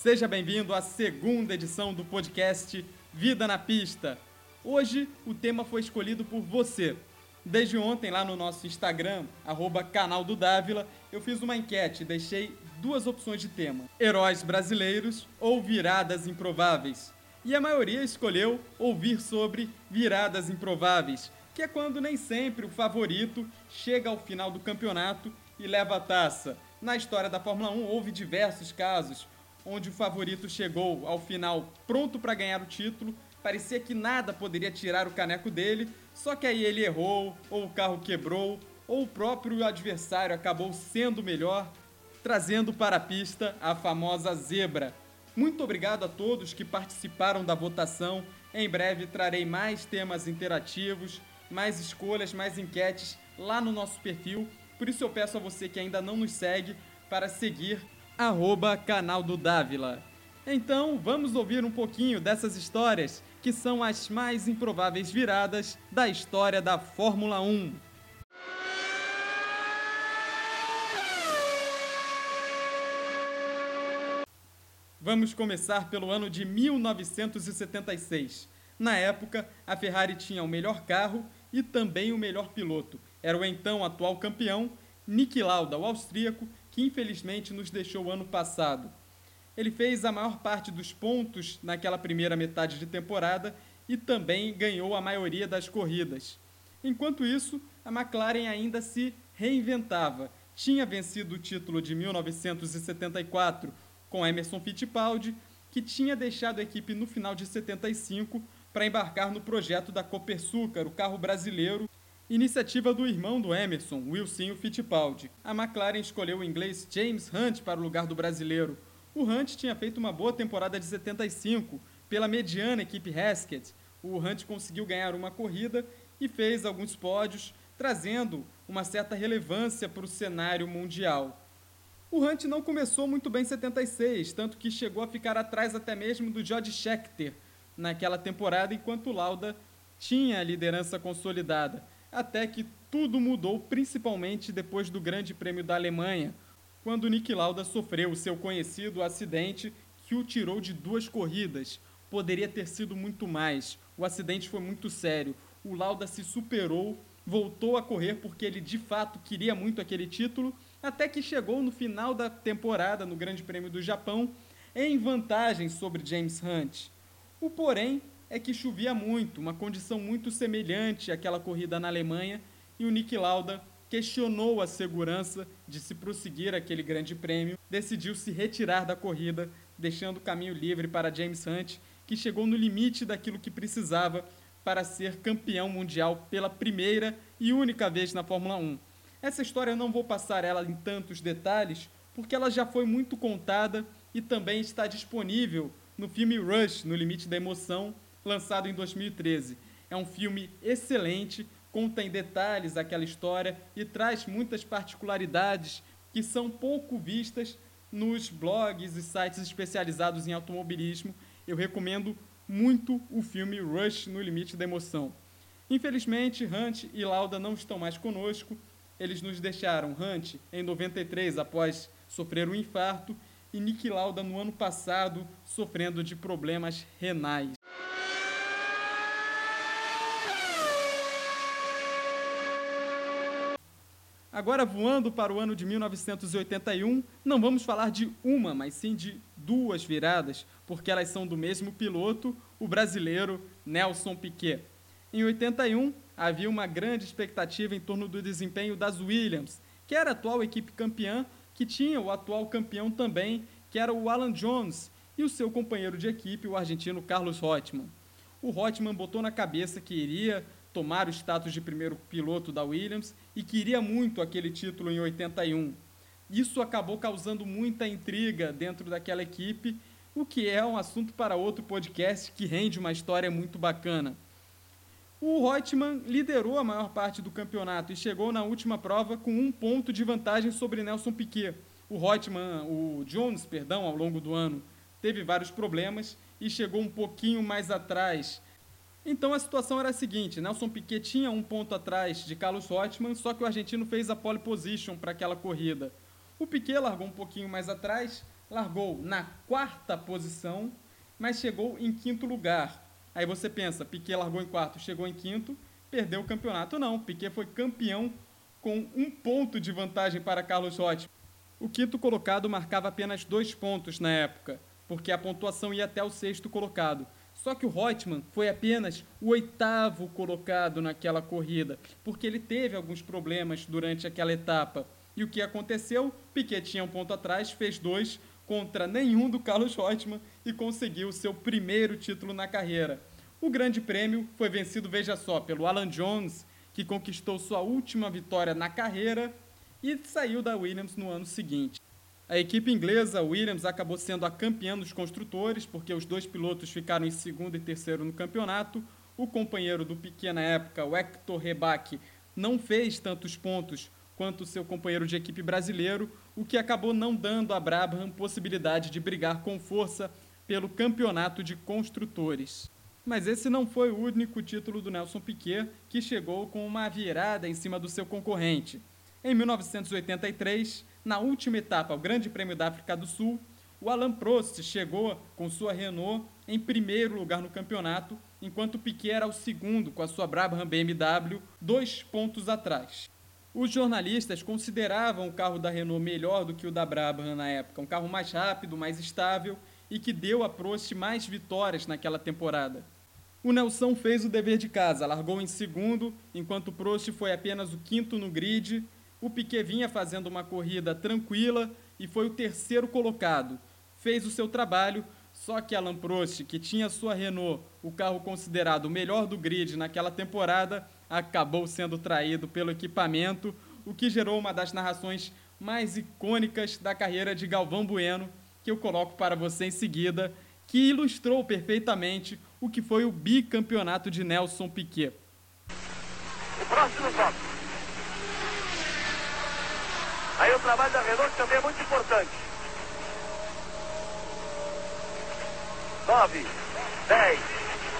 Seja bem-vindo à segunda edição do podcast Vida na Pista. Hoje o tema foi escolhido por você. Desde ontem, lá no nosso Instagram, arroba canal do Dávila, eu fiz uma enquete e deixei duas opções de tema: heróis brasileiros ou viradas improváveis. E a maioria escolheu ouvir sobre viradas improváveis, que é quando nem sempre o favorito chega ao final do campeonato e leva a taça. Na história da Fórmula 1 houve diversos casos onde o favorito chegou ao final pronto para ganhar o título, parecia que nada poderia tirar o caneco dele, só que aí ele errou, ou o carro quebrou, ou o próprio adversário acabou sendo melhor, trazendo para a pista a famosa zebra. Muito obrigado a todos que participaram da votação. Em breve trarei mais temas interativos, mais escolhas, mais enquetes lá no nosso perfil. Por isso eu peço a você que ainda não nos segue para seguir arroba canal do Dávila. Então vamos ouvir um pouquinho dessas histórias que são as mais improváveis viradas da história da Fórmula 1. Vamos começar pelo ano de 1976. Na época, a Ferrari tinha o melhor carro e também o melhor piloto. Era o então atual campeão, Niki Lauda, o austríaco, que infelizmente nos deixou ano passado. Ele fez a maior parte dos pontos naquela primeira metade de temporada e também ganhou a maioria das corridas. Enquanto isso, a McLaren ainda se reinventava. Tinha vencido o título de 1974 com Emerson Fittipaldi, que tinha deixado a equipe no final de 75 para embarcar no projeto da Copersucar, o carro brasileiro, Iniciativa do irmão do Emerson, Wilson Fittipaldi. A McLaren escolheu o inglês James Hunt para o lugar do brasileiro. O Hunt tinha feito uma boa temporada de 75 pela mediana equipe Haskett. O Hunt conseguiu ganhar uma corrida e fez alguns pódios, trazendo uma certa relevância para o cenário mundial. O Hunt não começou muito bem em 76, tanto que chegou a ficar atrás até mesmo do George Scheckter naquela temporada, enquanto Lauda tinha a liderança consolidada até que tudo mudou, principalmente depois do Grande Prêmio da Alemanha, quando Nick Lauda sofreu o seu conhecido acidente que o tirou de duas corridas. Poderia ter sido muito mais. O acidente foi muito sério. O Lauda se superou, voltou a correr porque ele de fato queria muito aquele título, até que chegou no final da temporada no Grande Prêmio do Japão em vantagem sobre James Hunt. O porém é que chovia muito, uma condição muito semelhante àquela corrida na Alemanha, e o Nick Lauda questionou a segurança de se prosseguir aquele grande prêmio, decidiu se retirar da corrida, deixando o caminho livre para James Hunt, que chegou no limite daquilo que precisava para ser campeão mundial pela primeira e única vez na Fórmula 1. Essa história eu não vou passar ela em tantos detalhes, porque ela já foi muito contada e também está disponível no filme Rush, no limite da emoção, lançado em 2013. É um filme excelente, conta em detalhes aquela história e traz muitas particularidades que são pouco vistas nos blogs e sites especializados em automobilismo. Eu recomendo muito o filme Rush no Limite da Emoção. Infelizmente, Hunt e Lauda não estão mais conosco. Eles nos deixaram Hunt em 93 após sofrer um infarto e Nick Lauda no ano passado sofrendo de problemas renais. Agora, voando para o ano de 1981, não vamos falar de uma, mas sim de duas viradas, porque elas são do mesmo piloto, o brasileiro Nelson Piquet. Em 81, havia uma grande expectativa em torno do desempenho das Williams, que era a atual equipe campeã, que tinha o atual campeão também, que era o Alan Jones, e o seu companheiro de equipe, o argentino Carlos Reutemann. O Reutemann botou na cabeça que iria tomar o status de primeiro piloto da Williams e queria muito aquele título em 81. Isso acabou causando muita intriga dentro daquela equipe, o que é um assunto para outro podcast que rende uma história muito bacana. O Reutemann liderou a maior parte do campeonato e chegou na última prova com um ponto de vantagem sobre Nelson Piquet. O Reutemann, o Jones, perdão, ao longo do ano, teve vários problemas e chegou um pouquinho mais atrás então a situação era a seguinte: Nelson Piquet tinha um ponto atrás de Carlos Reutemann, só que o argentino fez a pole position para aquela corrida. O Piquet largou um pouquinho mais atrás, largou na quarta posição, mas chegou em quinto lugar. Aí você pensa, Piquet largou em quarto, chegou em quinto, perdeu o campeonato. Não, Piquet foi campeão com um ponto de vantagem para Carlos Reutemann. O quinto colocado marcava apenas dois pontos na época, porque a pontuação ia até o sexto colocado. Só que o Reutemann foi apenas o oitavo colocado naquela corrida, porque ele teve alguns problemas durante aquela etapa. E o que aconteceu? Piquet tinha um ponto atrás, fez dois contra nenhum do Carlos Reutemann e conseguiu seu primeiro título na carreira. O Grande Prêmio foi vencido, veja só, pelo Alan Jones, que conquistou sua última vitória na carreira e saiu da Williams no ano seguinte. A equipe inglesa Williams acabou sendo a campeã dos construtores, porque os dois pilotos ficaram em segundo e terceiro no campeonato. O companheiro do Piquet na época, o Hector Rebaque, não fez tantos pontos quanto seu companheiro de equipe brasileiro, o que acabou não dando a Brabham possibilidade de brigar com força pelo campeonato de construtores. Mas esse não foi o único título do Nelson Piquet, que chegou com uma virada em cima do seu concorrente. Em 1983, na última etapa, o Grande Prêmio da África do Sul, o Alain Prost chegou com sua Renault em primeiro lugar no campeonato, enquanto Piquet era o segundo com a sua Brabham BMW, dois pontos atrás. Os jornalistas consideravam o carro da Renault melhor do que o da Brabham na época, um carro mais rápido, mais estável e que deu a Prost mais vitórias naquela temporada. O Nelson fez o dever de casa, largou em segundo, enquanto Prost foi apenas o quinto no grid o Piquet vinha fazendo uma corrida tranquila e foi o terceiro colocado. Fez o seu trabalho, só que Alain Prost, que tinha sua Renault, o carro considerado o melhor do grid naquela temporada, acabou sendo traído pelo equipamento, o que gerou uma das narrações mais icônicas da carreira de Galvão Bueno, que eu coloco para você em seguida, que ilustrou perfeitamente o que foi o bicampeonato de Nelson Piquet. O próximo bloco. Aí o trabalho da Renault também é muito importante. 9, 10,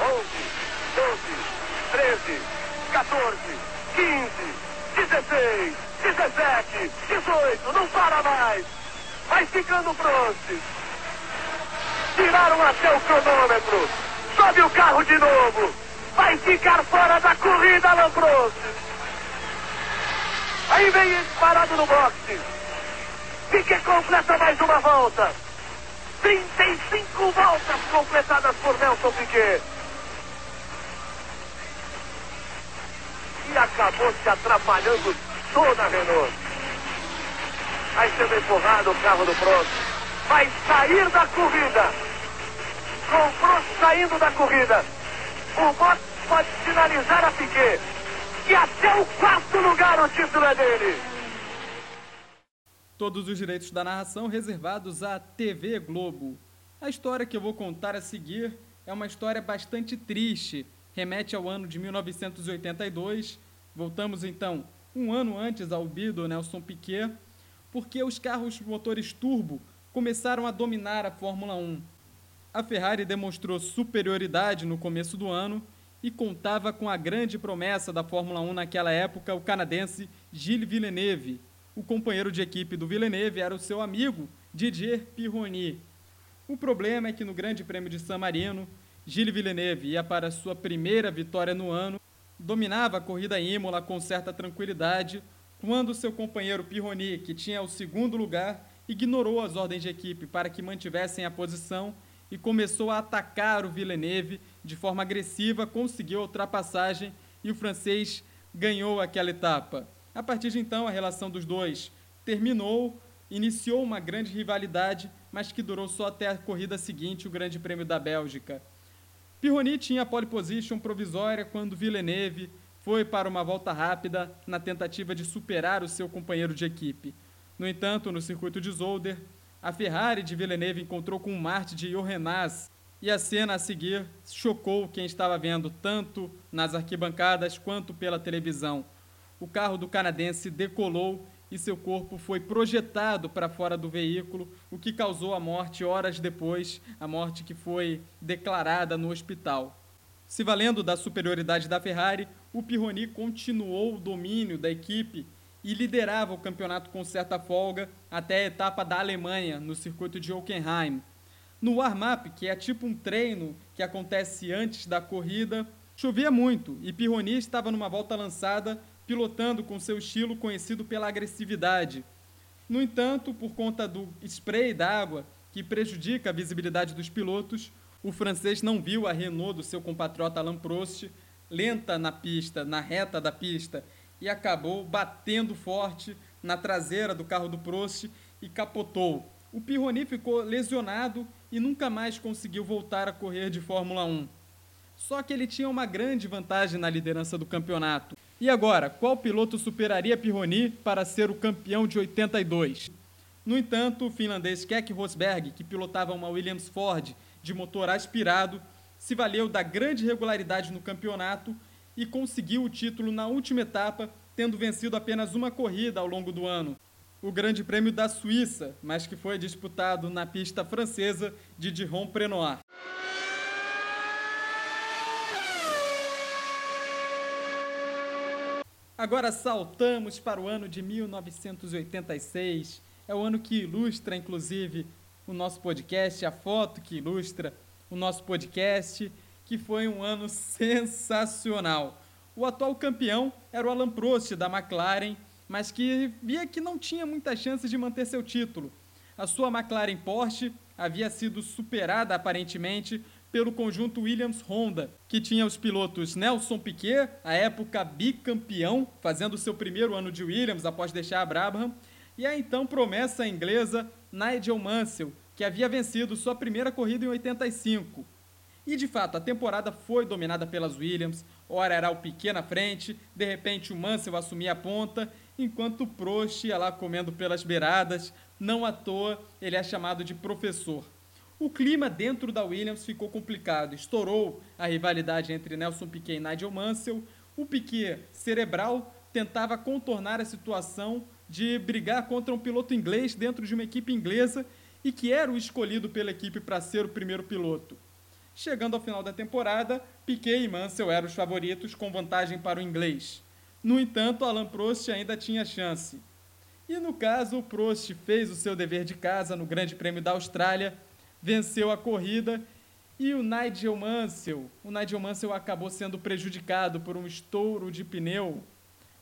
11, 12, 13, 14, 15, 16, 17, 18, não para mais. Vai ficando pronto. Tiraram até o cronômetro. Sobe o carro de novo. Vai ficar fora da corrida, Lamprost. Aí vem ele parado no boxe. Piquet completa mais uma volta. 35 voltas completadas por Nelson Piquet. E acabou se atrapalhando toda a Renault. Aí sendo empurrado o carro do Prost. Vai sair da corrida. Com o Prost saindo da corrida. O box pode finalizar a Piquet e até o quarto lugar o título é dele. Todos os direitos da narração reservados à TV Globo. A história que eu vou contar a seguir é uma história bastante triste. Remete ao ano de 1982. Voltamos então um ano antes ao Bido Nelson Piquet, porque os carros motores turbo começaram a dominar a Fórmula 1. A Ferrari demonstrou superioridade no começo do ano e contava com a grande promessa da Fórmula 1 naquela época, o canadense Gilles Villeneuve. O companheiro de equipe do Villeneuve era o seu amigo Didier Pironi. O problema é que no Grande Prêmio de San Marino, Gilles Villeneuve ia para sua primeira vitória no ano, dominava a corrida Imola com certa tranquilidade, quando seu companheiro Pironi, que tinha o segundo lugar, ignorou as ordens de equipe para que mantivessem a posição e começou a atacar o Villeneuve de forma agressiva, conseguiu a ultrapassagem e o francês ganhou aquela etapa. A partir de então, a relação dos dois terminou, iniciou uma grande rivalidade, mas que durou só até a corrida seguinte, o Grande Prêmio da Bélgica. Pironi tinha a pole position provisória quando Villeneuve foi para uma volta rápida na tentativa de superar o seu companheiro de equipe. No entanto, no circuito de Zolder, a Ferrari de Villeneuve encontrou com o Marte de Johannes e a cena a seguir chocou quem estava vendo tanto nas arquibancadas quanto pela televisão. O carro do canadense decolou e seu corpo foi projetado para fora do veículo, o que causou a morte horas depois, a morte que foi declarada no hospital. Se valendo da superioridade da Ferrari, o Pironi continuou o domínio da equipe e liderava o campeonato com certa folga até a etapa da Alemanha, no circuito de Hockenheim. No warm-up, que é tipo um treino que acontece antes da corrida, chovia muito e Pironi estava numa volta lançada, pilotando com seu estilo conhecido pela agressividade. No entanto, por conta do spray d'água, que prejudica a visibilidade dos pilotos, o francês não viu a Renault do seu compatriota Alain Prost lenta na pista, na reta da pista, e acabou batendo forte na traseira do carro do Prost e capotou. O Pironi ficou lesionado e nunca mais conseguiu voltar a correr de Fórmula 1. Só que ele tinha uma grande vantagem na liderança do campeonato. E agora, qual piloto superaria Pironi para ser o campeão de 82? No entanto, o finlandês Keck Rosberg, que pilotava uma Williams Ford de motor aspirado, se valeu da grande regularidade no campeonato e conseguiu o título na última etapa, tendo vencido apenas uma corrida ao longo do ano. O Grande Prêmio da Suíça, mas que foi disputado na pista francesa de Dijon-Prenoir. Agora saltamos para o ano de 1986. É o ano que ilustra, inclusive, o nosso podcast, a foto que ilustra o nosso podcast, que foi um ano sensacional. O atual campeão era o Alan Prost da McLaren, mas que via que não tinha muitas chances de manter seu título. A sua McLaren Porsche havia sido superada aparentemente pelo conjunto Williams Honda, que tinha os pilotos Nelson Piquet, à época bicampeão, fazendo seu primeiro ano de Williams após deixar a Brabham, e a então promessa inglesa Nigel Mansell, que havia vencido sua primeira corrida em 85. E de fato, a temporada foi dominada pelas Williams, ora era o Piquet na frente, de repente o Mansell assumia a ponta, enquanto o Prost ia lá comendo pelas beiradas, não à toa ele é chamado de professor. O clima dentro da Williams ficou complicado, estourou a rivalidade entre Nelson Piquet e Nigel Mansell, o Piquet, cerebral, tentava contornar a situação de brigar contra um piloto inglês dentro de uma equipe inglesa e que era o escolhido pela equipe para ser o primeiro piloto. Chegando ao final da temporada, Piquet e Mansell eram os favoritos com vantagem para o inglês. No entanto, Alain Prost ainda tinha chance. E no caso, o Prost fez o seu dever de casa no Grande Prêmio da Austrália, venceu a corrida e o Nigel Mansell, o Nigel Mansell acabou sendo prejudicado por um estouro de pneu.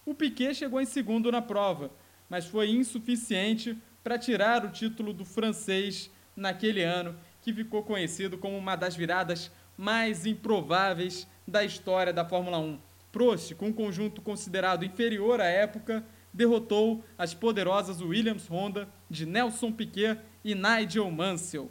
O Piquet chegou em segundo na prova, mas foi insuficiente para tirar o título do francês naquele ano, que ficou conhecido como uma das viradas mais improváveis da história da Fórmula 1. Prost, com um conjunto considerado inferior à época, derrotou as poderosas Williams Honda de Nelson Piquet e Nigel Mansell.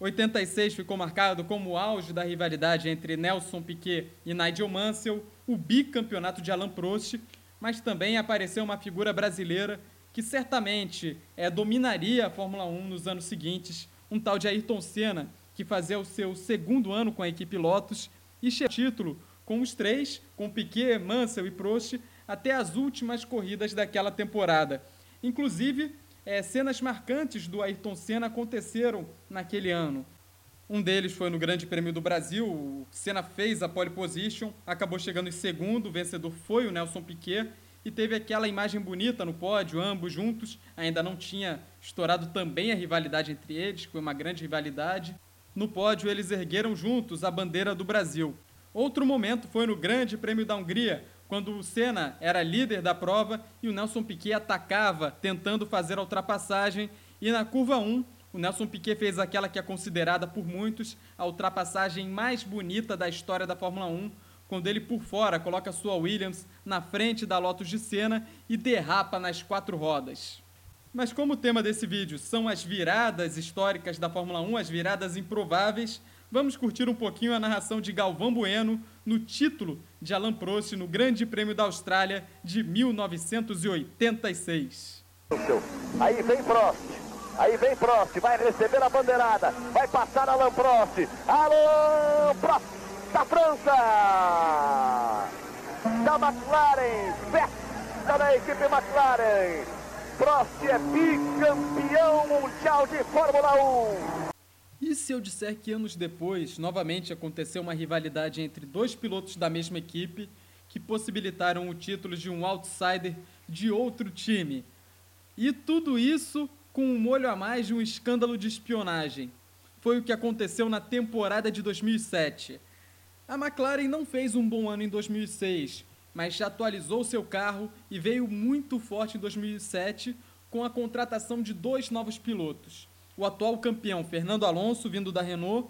86 ficou marcado como o auge da rivalidade entre Nelson Piquet e Nigel Mansell, o bicampeonato de Alain Prost, mas também apareceu uma figura brasileira que certamente é, dominaria a Fórmula 1 nos anos seguintes, um tal de Ayrton Senna, que fazia o seu segundo ano com a equipe Lotus e chegou título com os três, com Piquet, Mansell e Prost, até as últimas corridas daquela temporada. Inclusive, é, cenas marcantes do Ayrton Senna aconteceram naquele ano. Um deles foi no Grande Prêmio do Brasil, o Senna fez a pole position, acabou chegando em segundo, o vencedor foi o Nelson Piquet, e teve aquela imagem bonita no pódio, ambos juntos. Ainda não tinha estourado também a rivalidade entre eles, que foi uma grande rivalidade. No pódio, eles ergueram juntos a bandeira do Brasil. Outro momento foi no Grande Prêmio da Hungria, quando o Senna era líder da prova e o Nelson Piquet atacava, tentando fazer a ultrapassagem. E na curva 1, o Nelson Piquet fez aquela que é considerada por muitos a ultrapassagem mais bonita da história da Fórmula 1, quando ele por fora coloca sua Williams na frente da Lotus de Senna e derrapa nas quatro rodas. Mas como o tema desse vídeo são as viradas históricas da Fórmula 1, as viradas improváveis, vamos curtir um pouquinho a narração de Galvão Bueno no título de Alain Prost no Grande Prêmio da Austrália de 1986. Aí vem Prost, aí vem Prost, vai receber a bandeirada, vai passar Alain Prost, Alain Prost! da França, da McLaren, festa da equipe McLaren. Prost é bicampeão mundial de Fórmula 1. E se eu disser que anos depois, novamente aconteceu uma rivalidade entre dois pilotos da mesma equipe que possibilitaram o título de um outsider de outro time. E tudo isso com um molho a mais de um escândalo de espionagem. Foi o que aconteceu na temporada de 2007. A McLaren não fez um bom ano em 2006, mas já atualizou seu carro e veio muito forte em 2007 com a contratação de dois novos pilotos. O atual campeão Fernando Alonso, vindo da Renault,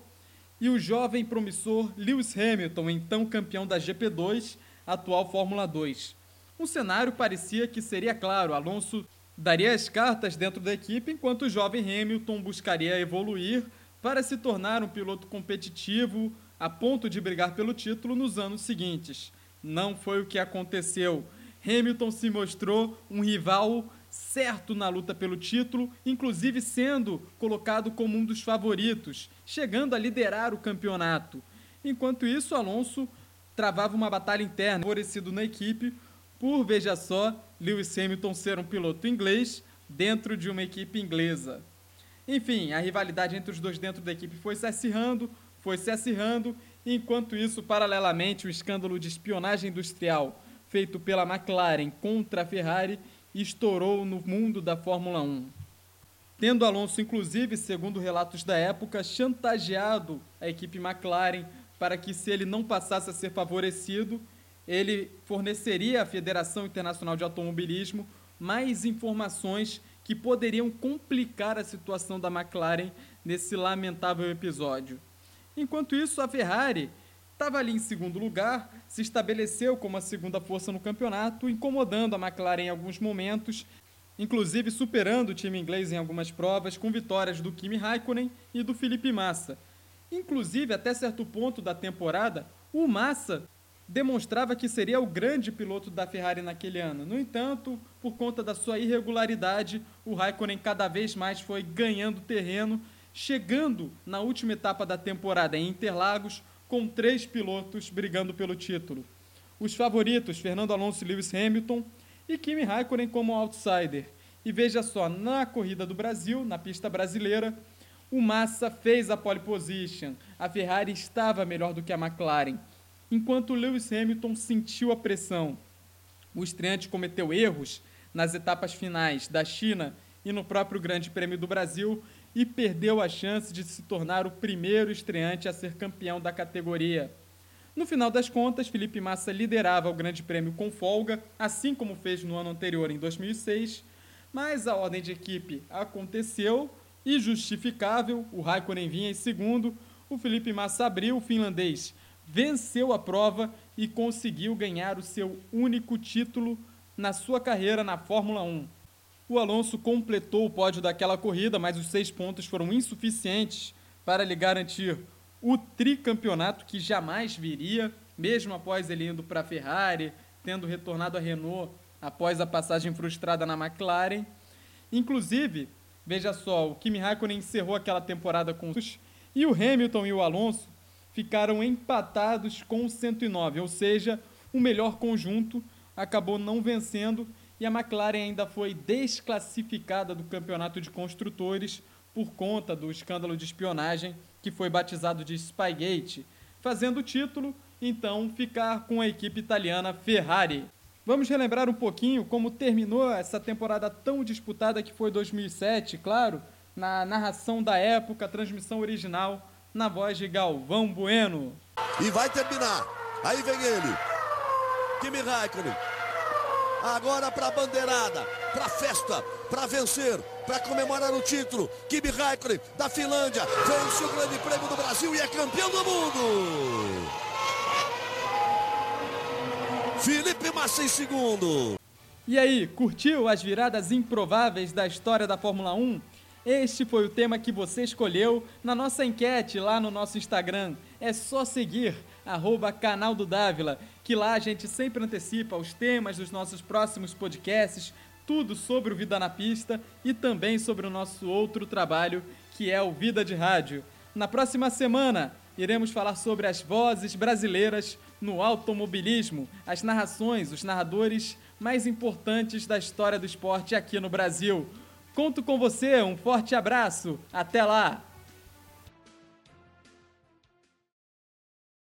e o jovem promissor Lewis Hamilton, então campeão da GP2, atual Fórmula 2. Um cenário parecia que seria claro, Alonso daria as cartas dentro da equipe, enquanto o jovem Hamilton buscaria evoluir para se tornar um piloto competitivo a ponto de brigar pelo título nos anos seguintes. Não foi o que aconteceu. Hamilton se mostrou um rival certo na luta pelo título, inclusive sendo colocado como um dos favoritos, chegando a liderar o campeonato. Enquanto isso, Alonso travava uma batalha interna, favorecido na equipe por, veja só, Lewis Hamilton ser um piloto inglês dentro de uma equipe inglesa. Enfim, a rivalidade entre os dois dentro da equipe foi se acirrando, foi se acirrando, enquanto isso, paralelamente, o escândalo de espionagem industrial feito pela McLaren contra a Ferrari estourou no mundo da Fórmula 1. Tendo Alonso, inclusive, segundo relatos da época, chantageado a equipe McLaren para que, se ele não passasse a ser favorecido, ele forneceria à Federação Internacional de Automobilismo mais informações que poderiam complicar a situação da McLaren nesse lamentável episódio. Enquanto isso, a Ferrari estava ali em segundo lugar, se estabeleceu como a segunda força no campeonato, incomodando a McLaren em alguns momentos, inclusive superando o time inglês em algumas provas, com vitórias do Kimi Raikkonen e do Felipe Massa. Inclusive, até certo ponto da temporada, o Massa demonstrava que seria o grande piloto da Ferrari naquele ano. No entanto, por conta da sua irregularidade, o Raikkonen cada vez mais foi ganhando terreno, chegando na última etapa da temporada em Interlagos com três pilotos brigando pelo título. Os favoritos, Fernando Alonso e Lewis Hamilton, e Kimi Raikkonen como outsider. E veja só, na corrida do Brasil, na pista brasileira, o Massa fez a pole position. A Ferrari estava melhor do que a McLaren, enquanto Lewis Hamilton sentiu a pressão. O estreante cometeu erros nas etapas finais da China e no próprio Grande Prêmio do Brasil e perdeu a chance de se tornar o primeiro estreante a ser campeão da categoria. No final das contas, Felipe Massa liderava o Grande Prêmio com folga, assim como fez no ano anterior, em 2006, mas a ordem de equipe aconteceu e justificável, o Raikkonen vinha em segundo, o Felipe Massa abriu, o finlandês venceu a prova e conseguiu ganhar o seu único título na sua carreira na Fórmula 1. O Alonso completou o pódio daquela corrida, mas os seis pontos foram insuficientes para lhe garantir o tricampeonato que jamais viria, mesmo após ele indo para a Ferrari, tendo retornado à Renault após a passagem frustrada na McLaren. Inclusive, veja só, o Kimi Raikkonen encerrou aquela temporada com os e o Hamilton e o Alonso ficaram empatados com 109, ou seja, o melhor conjunto acabou não vencendo e a McLaren ainda foi desclassificada do campeonato de construtores por conta do escândalo de espionagem que foi batizado de Spygate, fazendo o título então ficar com a equipe italiana Ferrari. Vamos relembrar um pouquinho como terminou essa temporada tão disputada que foi 2007, claro, na narração da época, transmissão original, na voz de Galvão Bueno. E vai terminar. Aí vem ele. Kimi Raikkonen Agora para a bandeirada, para a festa, para vencer, para comemorar o título. Kimi Raikkonen da Finlândia vence o Grande Prêmio do Brasil e é campeão do mundo. Felipe Massa em segundo. E aí, curtiu as viradas improváveis da história da Fórmula 1? Este foi o tema que você escolheu na nossa enquete lá no nosso Instagram. É só seguir, arroba canal do Dávila, que lá a gente sempre antecipa os temas dos nossos próximos podcasts, tudo sobre o Vida na Pista e também sobre o nosso outro trabalho, que é o Vida de Rádio. Na próxima semana, iremos falar sobre as vozes brasileiras no automobilismo, as narrações, os narradores mais importantes da história do esporte aqui no Brasil. Conto com você, um forte abraço, até lá!